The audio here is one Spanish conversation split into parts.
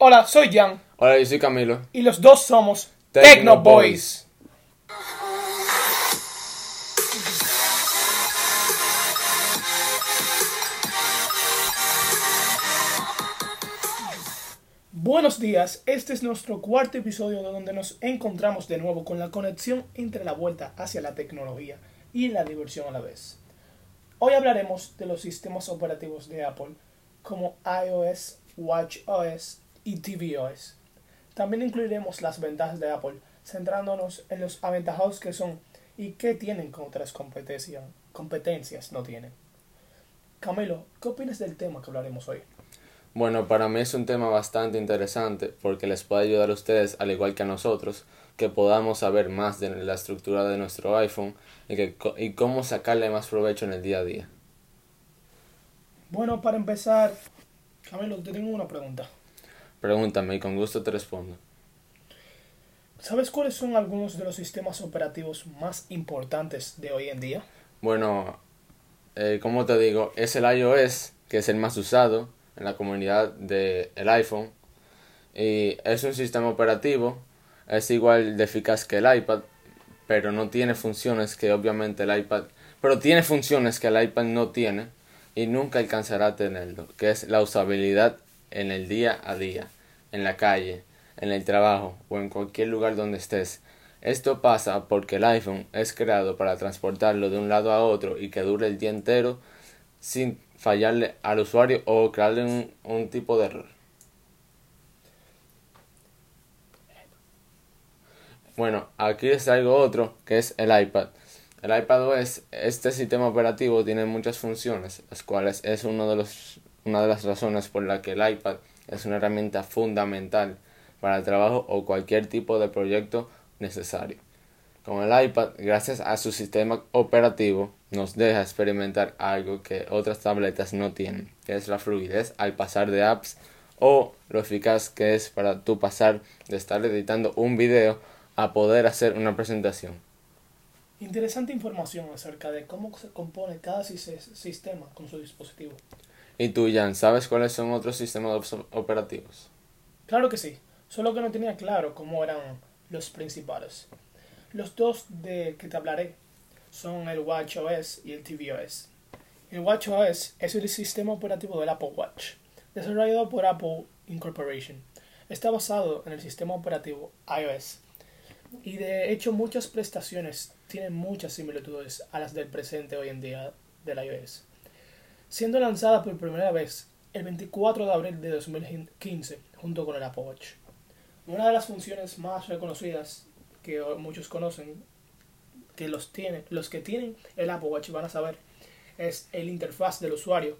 Hola, soy Jan Hola, yo soy Camilo. y los dos somos Tecno Tecno Boys. Buenos días, este es nuestro cuarto episodio donde nos encontramos de nuevo con la conexión entre la vuelta hacia la tecnología y la diversión a la vez. Hoy hablaremos de los sistemas operativos de Apple como iOS, WatchOS y tvOS. También incluiremos las ventajas de Apple, centrándonos en los aventajados que son y qué tienen que otras competencias, competencias no tienen. Camilo, ¿qué opinas del tema que hablaremos hoy? Bueno, para mí es un tema bastante interesante porque les puede ayudar a ustedes, al igual que a nosotros, que podamos saber más de la estructura de nuestro iPhone y, que, y cómo sacarle más provecho en el día a día. Bueno, para empezar, Camilo, te tengo una pregunta. Pregúntame y con gusto te respondo. ¿Sabes cuáles son algunos de los sistemas operativos más importantes de hoy en día? Bueno, eh, como te digo, es el iOS, que es el más usado en la comunidad del iPhone. Y es un sistema operativo, es igual de eficaz que el iPad, pero no tiene funciones que obviamente el iPad, pero tiene funciones que el iPad no tiene y nunca alcanzará a tenerlo, que es la usabilidad en el día a día, en la calle, en el trabajo o en cualquier lugar donde estés. Esto pasa porque el iPhone es creado para transportarlo de un lado a otro y que dure el día entero sin fallarle al usuario o crearle un, tipo de error. Bueno, aquí les traigo otro que es el iPad. El iPad OS, este sistema operativo tiene muchas funciones, las cuales es uno de los, una de las razones por la que el iPad es una herramienta fundamental para el trabajo o cualquier tipo de proyecto necesario. Con el iPad, gracias a su sistema operativo, nos deja experimentar algo que otras tabletas no tienen, que es la fluidez al pasar de apps o lo eficaz que es para tú pasar de estar editando un video a poder hacer una presentación. Interesante información acerca de cómo se compone cada sistema con su dispositivo. ¿Y tú, Jan, sabes cuáles son otros sistemas operativos? Claro que sí, solo que no tenía claro cómo eran los principales. Los dos de que te hablaré son el WatchOS y el tvOS. El WatchOS es el sistema operativo del Apple Watch, desarrollado por Apple Incorporation. Está basado en el sistema operativo iOS y de hecho muchas prestaciones tienen muchas similitudes a las del presente hoy en día del iOS. Siendo lanzada por primera vez el 24 de abril de 2015 junto con el Apple Watch. Una de las funciones más reconocidas que muchos conocen, que los tienen, los que tienen el Apple Watch van a saber, es el interfaz del usuario,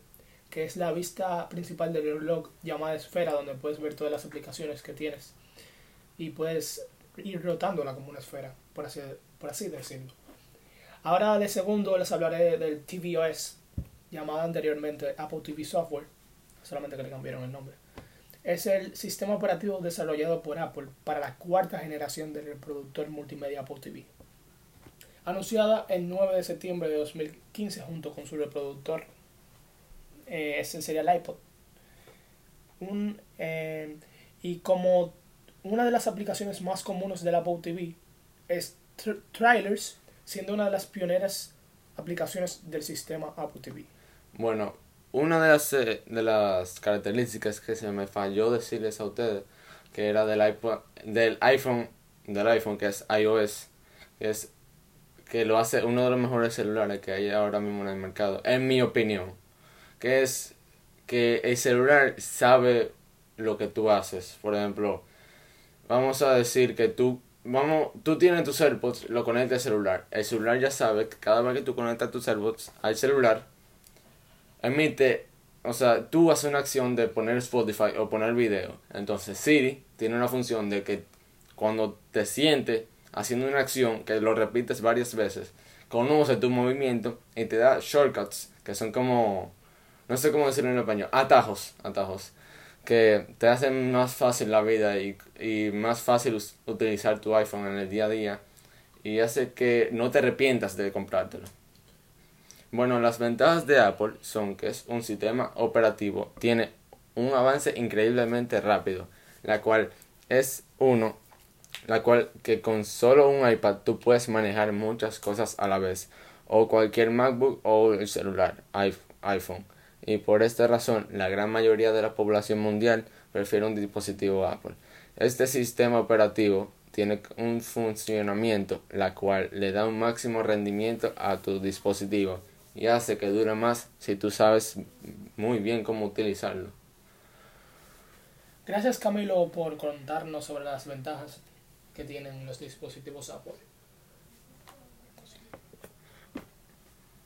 que es la vista principal del reloj llamada esfera, donde puedes ver todas las aplicaciones que tienes y puedes ir rotándola como una esfera, por así, por así decirlo. Ahora de segundo les hablaré del tvOS, llamada anteriormente Apple TV Software, solamente que le cambiaron el nombre. Es el sistema operativo desarrollado por Apple para la cuarta generación del reproductor multimedia Apple TV. Anunciada el 9 de septiembre de 2015 junto con su reproductor, eh, ese sería el iPod. Un, eh, y como una de las aplicaciones más comunes del Apple TV es Trailers, siendo una de las pioneras aplicaciones del sistema Apple TV. Bueno, una de las, eh, de las características que se me falló decirles a ustedes que era del, iPod, del iPhone del iPhone que es iOS que es que lo hace uno de los mejores celulares que hay ahora mismo en el mercado en mi opinión que es que el celular sabe lo que tú haces. Por ejemplo vamos a decir que tú vamos tú tienes tus AirPods lo conectas al celular. El celular ya sabe que cada vez que tú conectas tus AirPods al celular emite, o sea, tú haces una acción de poner Spotify o poner video. Entonces Siri tiene una función de que cuando te sientes haciendo una acción que lo repites varias veces, conoce tu movimiento y te da shortcuts, que son como, no sé cómo decirlo en español, atajos, atajos, que te hacen más fácil la vida y, y más fácil utilizar tu iPhone en el día a día y hace que no te arrepientas de comprártelo. Bueno, las ventajas de Apple son que es un sistema operativo, tiene un avance increíblemente rápido. la cual es uno, la cual que con solo un iPad tú puedes manejar muchas cosas a la vez, o cualquier MacBook o el celular, iPhone. Y por esta razón, la gran mayoría de la población mundial prefiere un dispositivo Apple. Este sistema operativo tiene un funcionamiento la cual le da un máximo rendimiento a tu dispositivo y hace que dure más si tú sabes muy bien cómo utilizarlo. Gracias Camilo por contarnos sobre las ventajas que tienen los dispositivos Apple.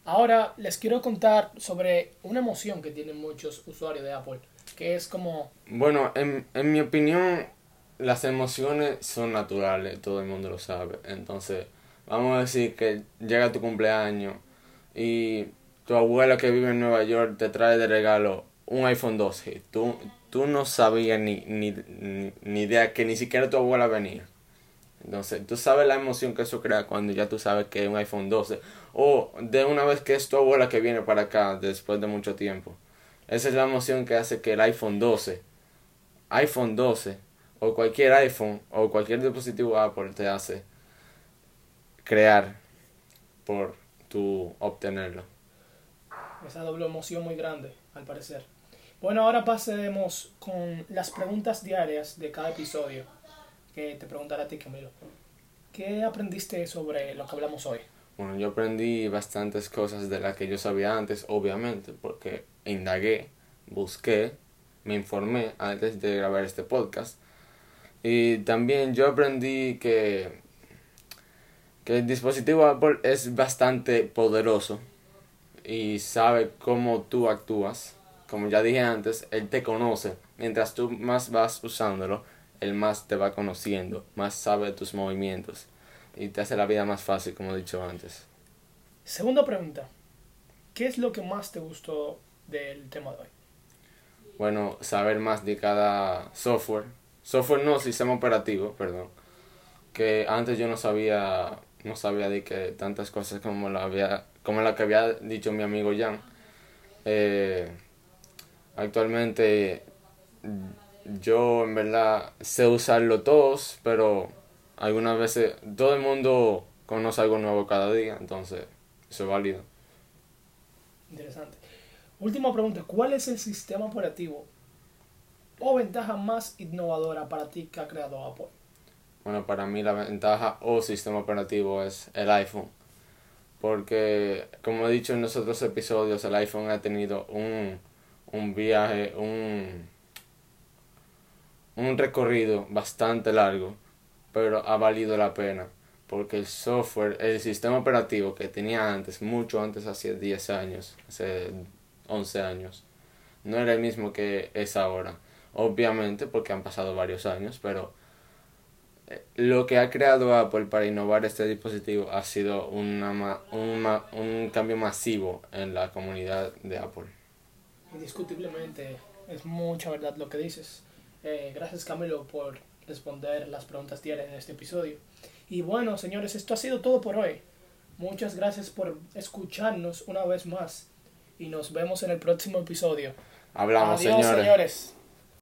Ahora les quiero contar sobre una emoción que tienen muchos usuarios de Apple, que es como... Bueno, en, en mi opinión, las emociones son naturales, todo el mundo lo sabe. Entonces, vamos a decir que llega tu cumpleaños y tu abuela que vive en Nueva York te trae de regalo un iPhone 12. Tú, tú no sabías ni, ni, ni, idea que ni siquiera tu abuela venía. Entonces, tú sabes la emoción que eso crea cuando ya tú sabes que es un iPhone 12. O de una vez que es tu abuela que viene para acá después de mucho tiempo. Esa es la emoción que hace que el iPhone 12, iPhone 12, o cualquier iPhone, o cualquier dispositivo Apple te hace crear por tu obtenerlo. Esa doble emoción muy grande, al parecer. Bueno, ahora pasemos con las preguntas diarias de cada episodio que te preguntaré a ti, Camilo. ¿Qué aprendiste sobre lo que hablamos hoy? Bueno, yo aprendí bastantes cosas de las que yo sabía antes, obviamente, porque indagué, busqué, me informé antes de grabar este podcast. Y también yo aprendí que, que el dispositivo Apple es bastante poderoso y sabe cómo tú actúas. Como ya dije antes, él te conoce. Mientras tú más vas usándolo, él más te va conociendo, más sabe de tus movimientos y te hace la vida más fácil, como he dicho antes. Segunda pregunta. ¿Qué es lo que más te gustó del tema de hoy? Bueno, saber más de cada software. Software no, sistema operativo, perdón. Que antes yo no sabía, no sabía de que tantas cosas como la había, como la que había dicho mi amigo Jan. Eh, actualmente yo en verdad sé usarlo todos, pero algunas veces todo el mundo conoce algo nuevo cada día, entonces eso es válido. Interesante. Última pregunta, ¿cuál es el sistema operativo o ventaja más innovadora para ti que ha creado Apple? Bueno, para mí la ventaja o sistema operativo es el iPhone. Porque, como he dicho en los otros episodios, el iPhone ha tenido un, un viaje, un, un recorrido bastante largo pero ha valido la pena porque el software, el sistema operativo que tenía antes, mucho antes, hace 10 años, hace 11 años, no era el mismo que es ahora. Obviamente, porque han pasado varios años, pero lo que ha creado Apple para innovar este dispositivo ha sido una, un cambio masivo en la comunidad de Apple. Indiscutiblemente, es mucha verdad lo que dices. Eh, gracias Camilo por responder las preguntas diarias en este episodio. Y bueno, señores, esto ha sido todo por hoy. Muchas gracias por escucharnos una vez más y nos vemos en el próximo episodio. Hablamos, señores.